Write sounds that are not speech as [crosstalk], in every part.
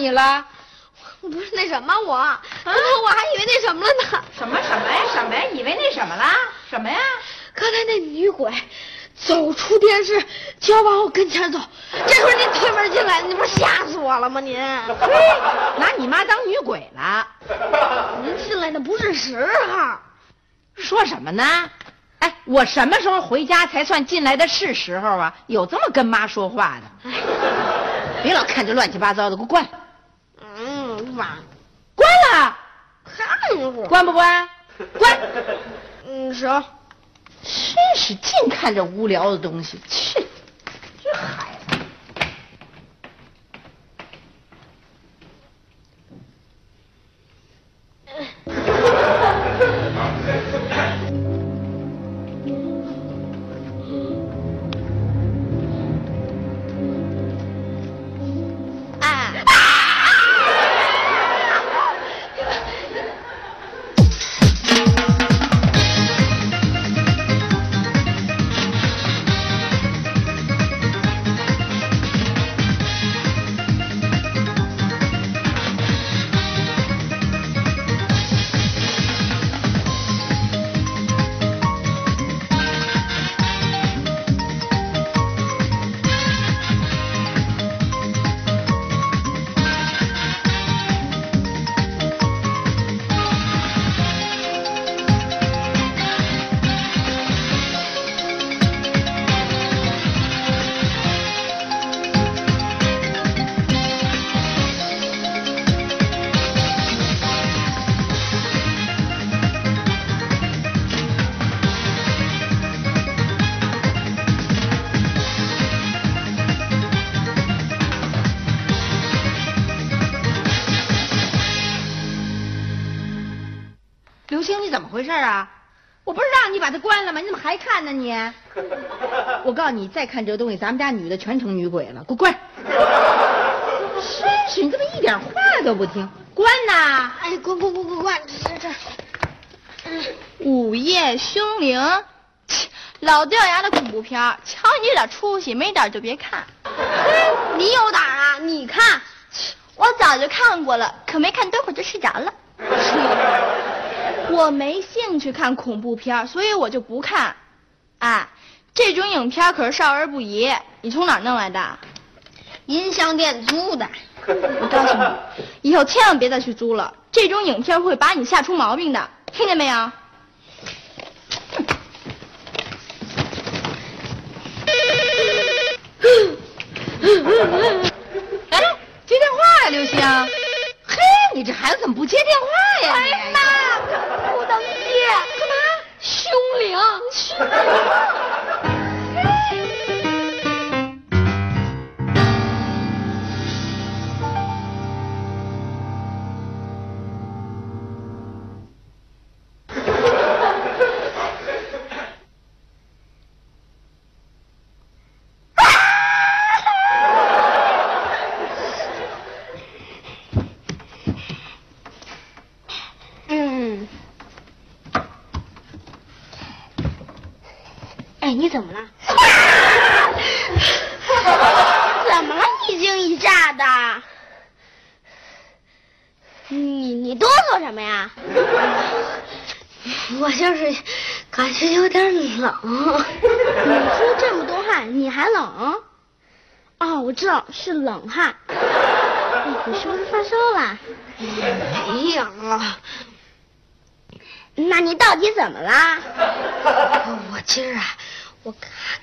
你了？我不是那什么我，啊我还以为那什么了呢。什么什么呀？什么呀？以为那什么啦？什么呀？刚才那女鬼走出电视就要往我跟前走，这会儿您推门进来，你不是吓死我了吗？您嘿，拿你妈当女鬼了？您进来的不是时候。说什么呢？哎，我什么时候回家才算进来的是时候啊？有这么跟妈说话的？别老看这乱七八糟的，给我关！嗯，妈，关了，看一会儿。关不关？[laughs] 关！嗯，说。真是净看这无聊的东西，去！你怎么还看呢你？我告诉你，再看这东西，咱们家女的全成女鬼了，给我关！真是，你怎么一点话都不听？关呐！哎，滚滚滚滚滚，这这。午夜凶铃，切老掉牙的恐怖片儿，瞧你这点出息，没胆就别看。你有胆啊？你看，我早就看过了，可没看多会儿就睡着了。[laughs] 我没兴趣看恐怖片儿，所以我就不看。哎，这种影片可是少儿不宜，你从哪儿弄来的？音像店租的。我告诉你，以后千万别再去租了，这种影片会把你吓出毛病的，听见没有？哎，接电话呀，刘星。嘿，你这孩子怎么不接电话呀？你哎妈，不能接。干嘛？凶铃。[laughs] 怎么了？[laughs] 怎么了？一惊一乍的。你你哆嗦什么呀？[laughs] 我就是感觉有点冷。你出这么多汗，你还冷？哦，我知道是冷汗。你是不是发烧了？没有。那你到底怎么了？我今儿啊，我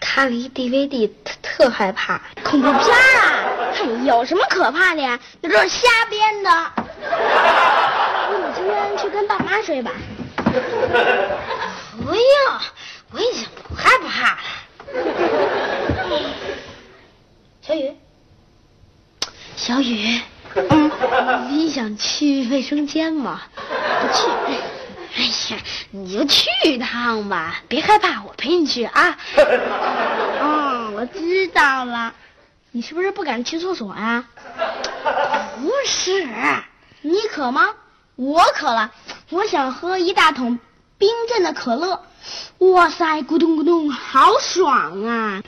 看了一 DVD，特特害怕。恐怖片啊？有什么可怕的呀？那都是瞎编的。那你今天去跟爸妈睡吧。不用，我已经不害怕了。小雨，小雨，嗯，你想去卫生间吗？不去。哎呀，你就去一趟吧，别害怕，我陪你去啊。[laughs] 嗯，我知道了。你是不是不敢去厕所呀？不是，你渴吗？我渴了，我想喝一大桶冰镇的可乐。哇塞，咕咚咕咚，好爽啊！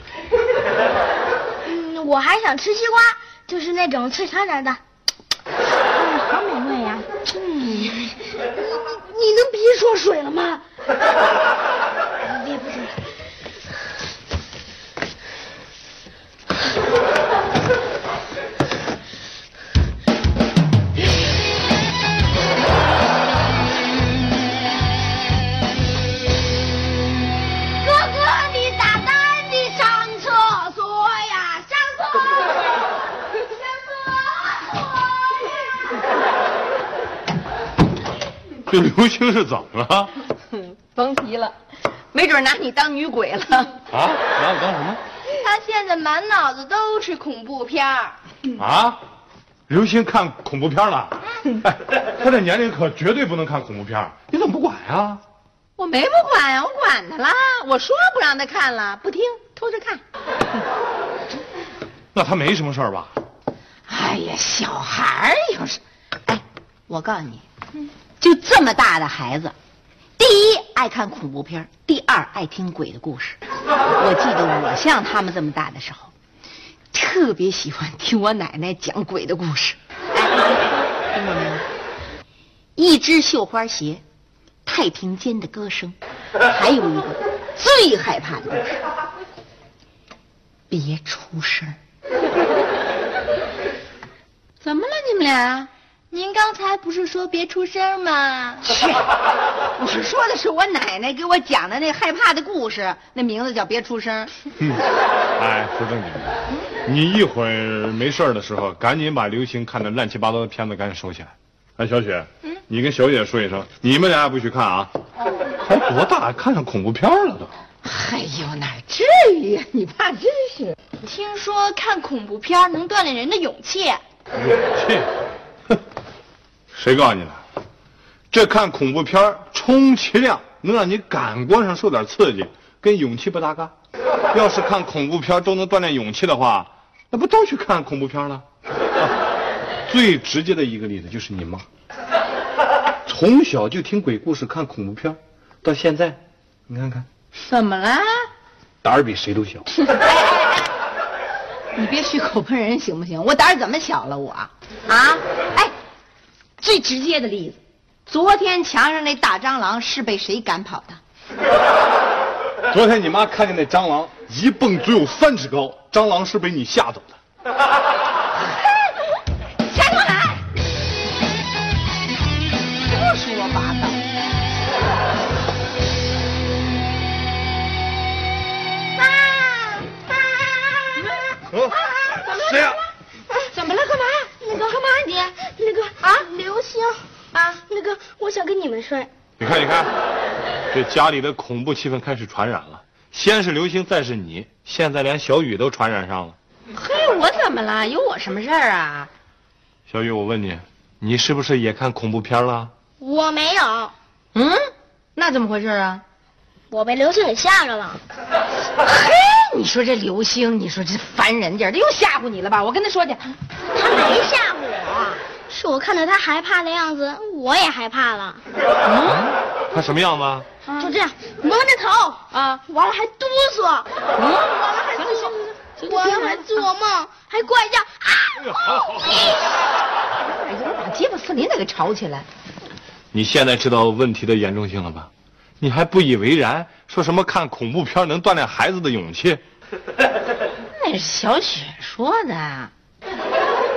[laughs] 嗯，我还想吃西瓜，就是那种脆甜甜的，嗯，好美味呀、嗯，你能别说水了吗？[laughs] 这刘星是怎么了？[laughs] 甭提了，没准拿你当女鬼了。啊？拿我当什么？[laughs] 他现在满脑子都是恐怖片儿。啊？刘星看恐怖片了？哎，他这年龄可绝对不能看恐怖片，你怎么不管呀？我没不管呀，我管他了。我说不让他看了，不听，偷着看。[laughs] 那他没什么事儿吧？哎呀，小孩儿有时，哎，我告诉你，就这么大的孩子，第一爱看恐怖片，第二爱听鬼的故事。我记得我像他们这么大的时候，特别喜欢听我奶奶讲鬼的故事。哎，听过没有？一只绣花鞋，太平间的歌声，还有一个最害怕的故事，别出声。怎么了你们俩？您刚才不是说别出声吗？切，我说的是我奶奶给我讲的那害怕的故事，那名字叫《别出声》。嗯，哎，说正经的，你一会儿没事儿的时候，赶紧把刘星看的乱七八糟的片子赶紧收起来。哎，小雪，你跟小姐说一声，你们俩也不许看啊。才多大，看上恐怖片了都。哎呦，哪至于呀？你爸真是。听说看恐怖片能锻炼人的勇气。勇气？哼，谁告诉你的？这看恐怖片儿充其量能让你感官上受点刺激，跟勇气不搭嘎。要是看恐怖片儿都能锻炼勇气的话，那不都去看恐怖片儿了？啊最直接的一个例子就是你妈，从小就听鬼故事、看恐怖片儿，到现在，你看看，怎么了？胆儿比谁都小。[laughs] 你别血口喷人行不行？我胆儿怎么小了我？啊？哎，最直接的例子，昨天墙上那大蟑螂是被谁赶跑的？[laughs] 昨天你妈看见那蟑螂一蹦足有三尺高，蟑螂是被你吓走的。[laughs] 站住来！胡说八道！嗯，谁呀、个干嘛你？那个啊，刘星啊，那个我想跟你们睡。你看，你看，这家里的恐怖气氛开始传染了。先是刘星，再是你，现在连小雨都传染上了。嘿，我怎么了？有我什么事儿啊？小雨，我问你，你是不是也看恐怖片了？我没有，嗯，那怎么回事啊？我被刘星给吓着了。嘿，你说这刘星，你说这烦人劲儿，他又吓唬你了吧？我跟他说去。他没吓唬我，是我看到他害怕的样子，我也害怕了。他什么样子啊？就这样蒙着头啊，完了还哆嗦，嗯，完了还做，完了还做梦，还怪叫啊！哎呀，把结巴四邻的给吵起来。你现在知道问题的严重性了吧？你还不以为然，说什么看恐怖片能锻炼孩子的勇气？那是小雪说的。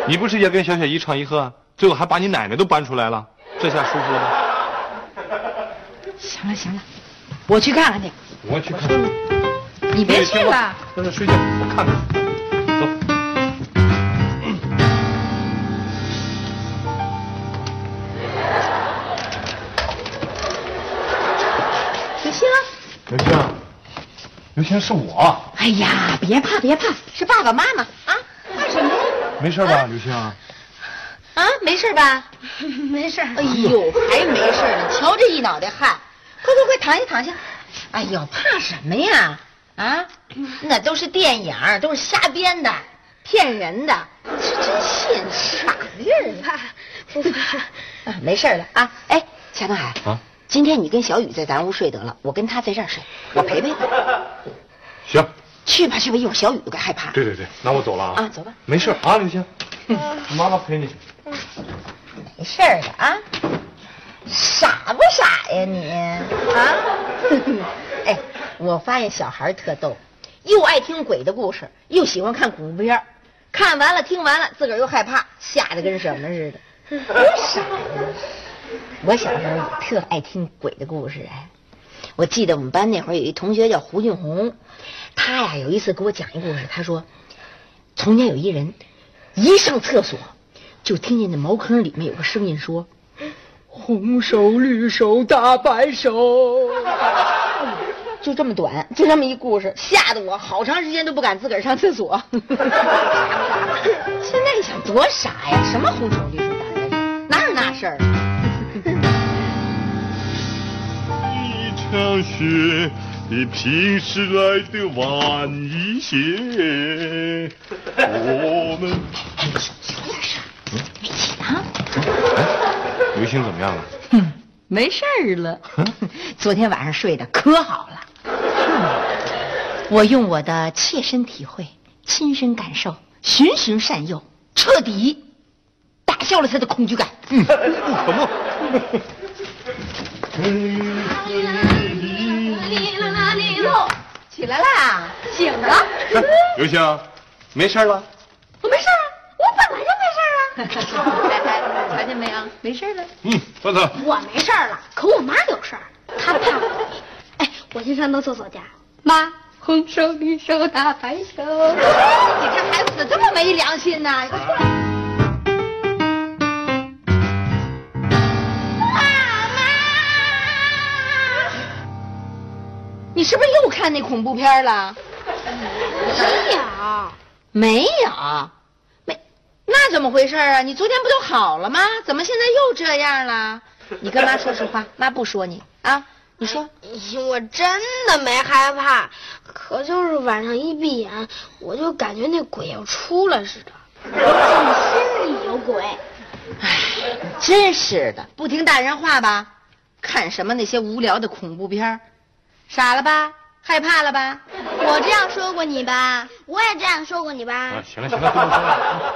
你不是也跟小雪一唱一和，最后还把你奶奶都搬出来了，这下舒服了吧？行了行了，我去看看去。我去看看。你别去了。在这睡觉，我看看。走。刘星，刘星，刘星是我，哎呀，别怕别怕，是爸爸妈妈啊。怕什么呀？没事吧，刘星？啊，没事吧？[laughs] 没事。哎呦，还没事呢！瞧这一脑袋汗，快快快，躺下躺下。哎呦，怕什么呀？啊，那都是电影，都是瞎编的，骗人的。是真信，傻劲儿怕不怕？[laughs] 啊，没事了啊。哎，钱东海啊，今天你跟小雨在咱屋睡得了，我跟他在这儿睡，我陪陪他。行，去吧去吧，一会儿小雨都该害怕。对对对，那我走了啊。啊走吧没事啊，刘星，[laughs] 妈妈陪你。没事儿的啊，傻不傻呀你啊？[laughs] 哎，我发现小孩儿特逗，又爱听鬼的故事，又喜欢看恐怖片儿看完了听完了，自个儿又害怕，吓得跟什么似的，[laughs] 多傻呀！我小时候也特爱听鬼的故事哎，我记得我们班那会儿有一同学叫胡俊红，他呀有一次给我讲一故事，他说，从前有一人一上厕所。就听见那茅坑里面有个声音说：“红手绿手大白手。[laughs] ”就这么短，就这么一故事，吓得我好长时间都不敢自个儿上厕所。[laughs] 现在一想多傻呀，什么红手绿手大白手，哪有那事儿？一场雪比平时来的晚一些，我们。哎，刘星怎么样了？哼，没事儿了。昨天晚上睡得可好了。我用我的切身体会、亲身感受、循循善诱，彻底打消了他的恐惧感。嗯，不可不。[laughs] 起来啦，醒了。刘星，没事了？我没事啊，我本来就没事啊。来来，瞧见没有？没事了。嗯，走走。我没事了，可我妈有事儿，她怕我。哎，我先上趟厕所去。妈，红手绿手大白手。[laughs] 你这孩子怎么这么没良心呢？你是不是又看那恐怖片了？没有。没有，没，那怎么回事啊？你昨天不都好了吗？怎么现在又这样了？你跟妈说实话，[laughs] 妈不说你啊。你说，我真的没害怕，可就是晚上一闭眼，我就感觉那鬼要出来似的，心里有鬼。哎，真是的，不听大人话吧？看什么那些无聊的恐怖片儿傻了吧？害怕了吧？我这样说过你吧？我也这样说过你吧？啊，行了行了，不能说了。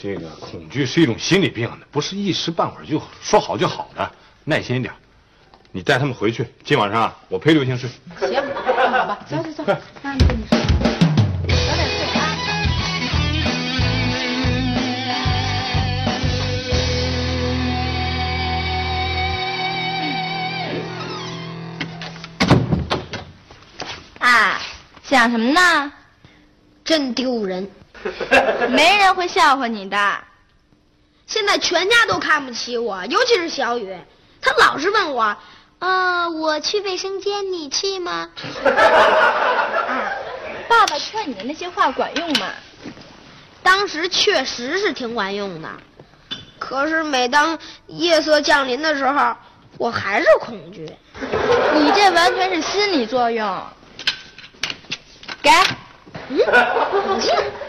这个恐惧是一种心理病，不是一时半会儿就说好就好的，耐心一点。你带他们回去，今晚上啊，我陪刘星睡。行，那好吧，走走走，想什么呢？真丢人！[laughs] 没人会笑话你的。现在全家都看不起我，尤其是小雨，他老是问我，呃，我去卫生间，你去吗？[laughs] 啊，爸爸劝你的那些话管用吗？当时确实是挺管用的，可是每当夜色降临的时候，我还是恐惧。你这完全是心理作用。给，嗯，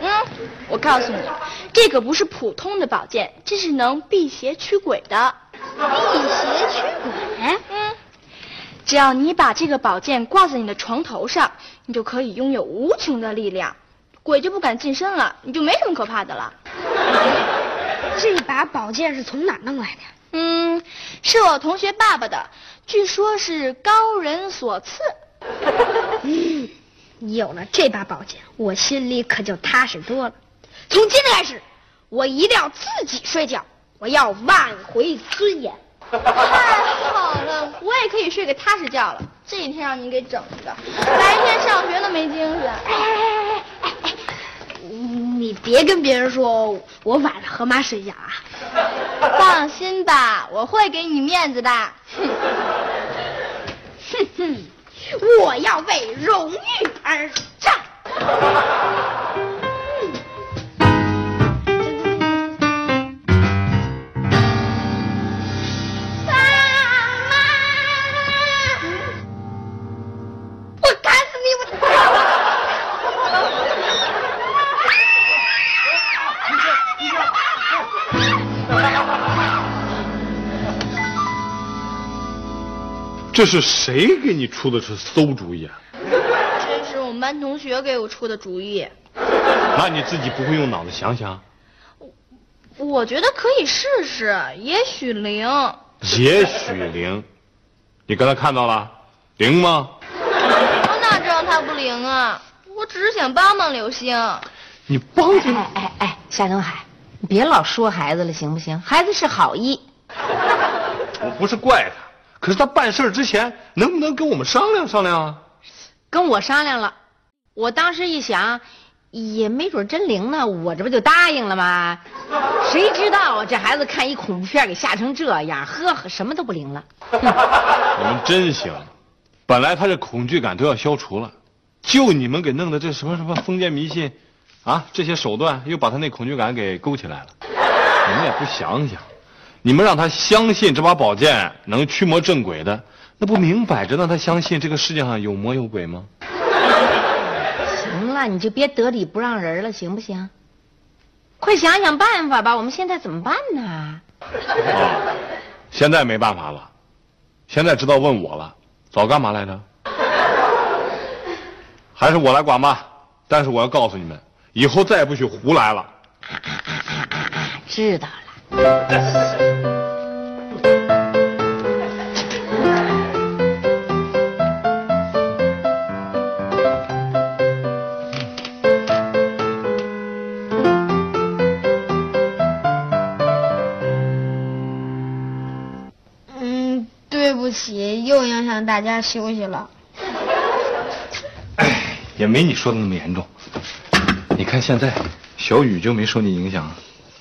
嗯，我告诉你，这可不是普通的宝剑，这是能辟邪驱鬼的。辟邪驱鬼。嗯，只要你把这个宝剑挂在你的床头上，你就可以拥有无穷的力量，鬼就不敢近身了，你就没什么可怕的了。这把宝剑是从哪弄来的？嗯，是我同学爸爸的，据说是高人所赐。嗯，[laughs] 有了这把宝剑，我心里可就踏实多了。从今天开始，我一定要自己睡觉，我要挽回尊严。太好了，我也可以睡个踏实觉了。这一天让你给整的，白天上学都没精神。哎哎哎哎哎！你别跟别人说我晚上和妈睡觉啊。放心吧，我会给你面子的。哼哼哼，我要为荣誉二战妈妈我死你我。这是谁给你出的是馊主意啊？班同学给我出的主意，那你自己不会用脑子想想？我我觉得可以试试，也许灵。也许灵，你刚才看到了，灵吗？我哪知道他不灵啊？我只是想帮帮刘星。你帮他哎哎哎，夏东海，你别老说孩子了，行不行？孩子是好意。[laughs] 我不是怪他，可是他办事之前能不能跟我们商量商量啊？跟我商量了，我当时一想，也没准真灵呢，我这不就答应了吗？谁知道，这孩子看一恐怖片给吓成这样，呵，什么都不灵了。[laughs] 你们真行，本来他这恐惧感都要消除了，就你们给弄的这什么什么封建迷信，啊，这些手段又把他那恐惧感给勾起来了。你们也不想想，你们让他相信这把宝剑能驱魔镇鬼的，那不明摆着让他相信这个世界上有魔有鬼吗？行了，你就别得理不让人了，行不行？快想想办法吧，我们现在怎么办呢？啊，[laughs] 现在没办法了，现在知道问我了，早干嘛来着？[laughs] 还是我来管吧。但是我要告诉你们，以后再也不许胡来了。[laughs] 知道了。大家休息了。哎也没你说的那么严重。你看现在，小雨就没受你影响。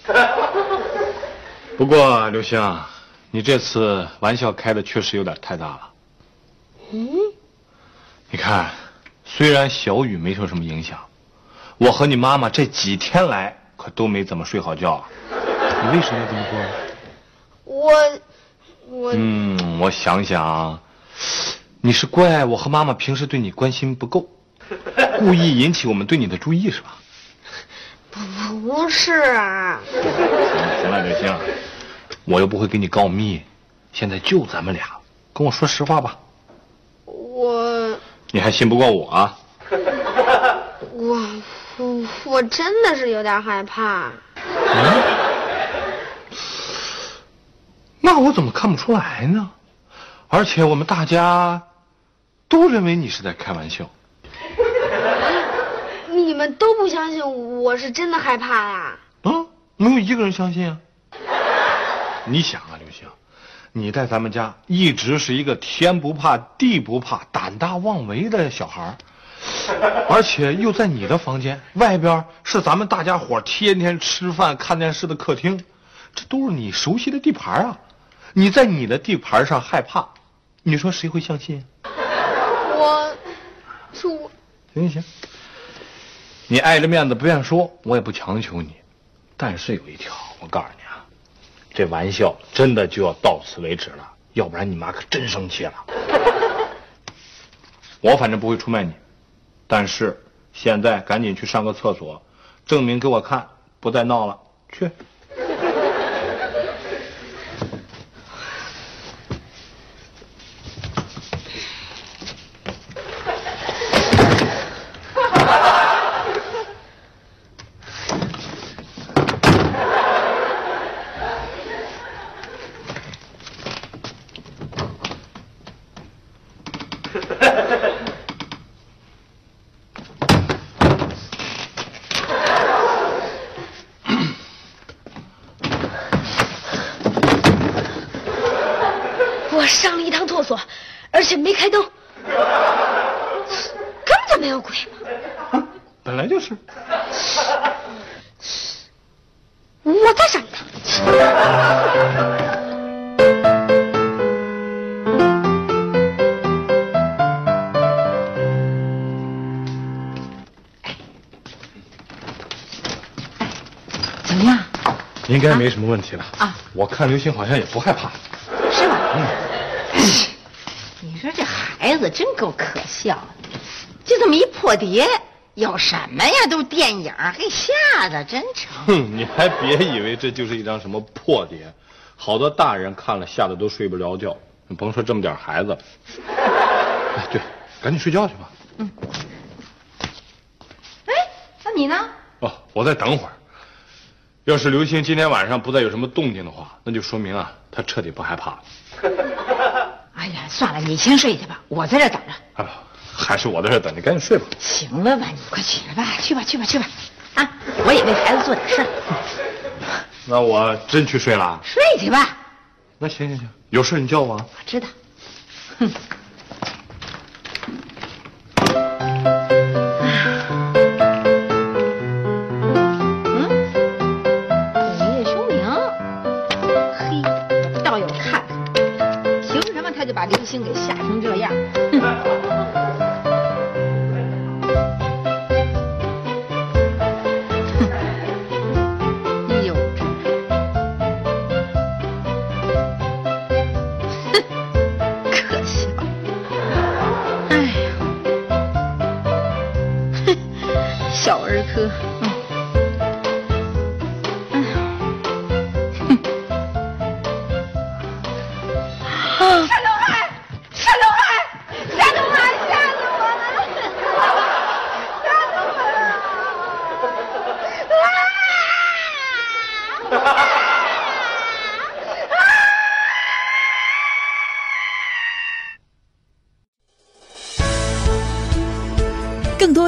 [laughs] 不过刘星啊，你这次玩笑开的确实有点太大了。嗯，你看，虽然小雨没受什么影响，我和你妈妈这几天来可都没怎么睡好觉啊。你为什么要这么做？我我、嗯，我想想，你是怪我和妈妈平时对你关心不够，故意引起我们对你的注意是吧？不是啊，行了，刘星，我又不会给你告密，现在就咱们俩，跟我说实话吧，我你还信不过我啊？我我我真的是有点害怕。那我怎么看不出来呢？而且我们大家都认为你是在开玩笑。[laughs] 你们都不相信我是真的害怕呀？啊，没有一个人相信啊。你想啊，刘星，你在咱们家一直是一个天不怕地不怕、胆大妄为的小孩儿 [laughs] 而且又在你的房间，外边是咱们大家伙天天吃饭看电视的客厅，这都是你熟悉的地盘啊。你在你的地盘上害怕，你说谁会相信？我，是我行行行，你碍着面子不愿说，我也不强求你。但是有一条，我告诉你啊，这玩笑真的就要到此为止了，要不然你妈可真生气了。我反正不会出卖你，但是现在赶紧去上个厕所，证明给我看，不再闹了。去。[laughs] 我上了一趟厕所，而且没开灯，该没什么问题了啊我看刘星好像也不害怕。是吧？你说这孩子真够可笑的，就这么一破碟，有什么呀？都是电影，给吓得真成。哼，你还别以为这就是一张什么破碟，好多大人看了吓得都睡不着觉。你甭说这么点孩子。哎，对，赶紧睡觉去吧。嗯哎，那你呢？哦，我再等会儿。要是刘星今天晚上不再有什么动静的话，那就说明啊，他彻底不害怕了。[laughs] 哎呀，算了，你先睡去吧，我在这等着。啊，还是我在这等你，赶紧睡吧。行了吧，你快起来吧，去吧，去吧，去吧。啊，我也为孩子做点事儿。那我真去睡了。睡去吧。那行行行，有事你叫我啊。我知道。嗯，小儿科。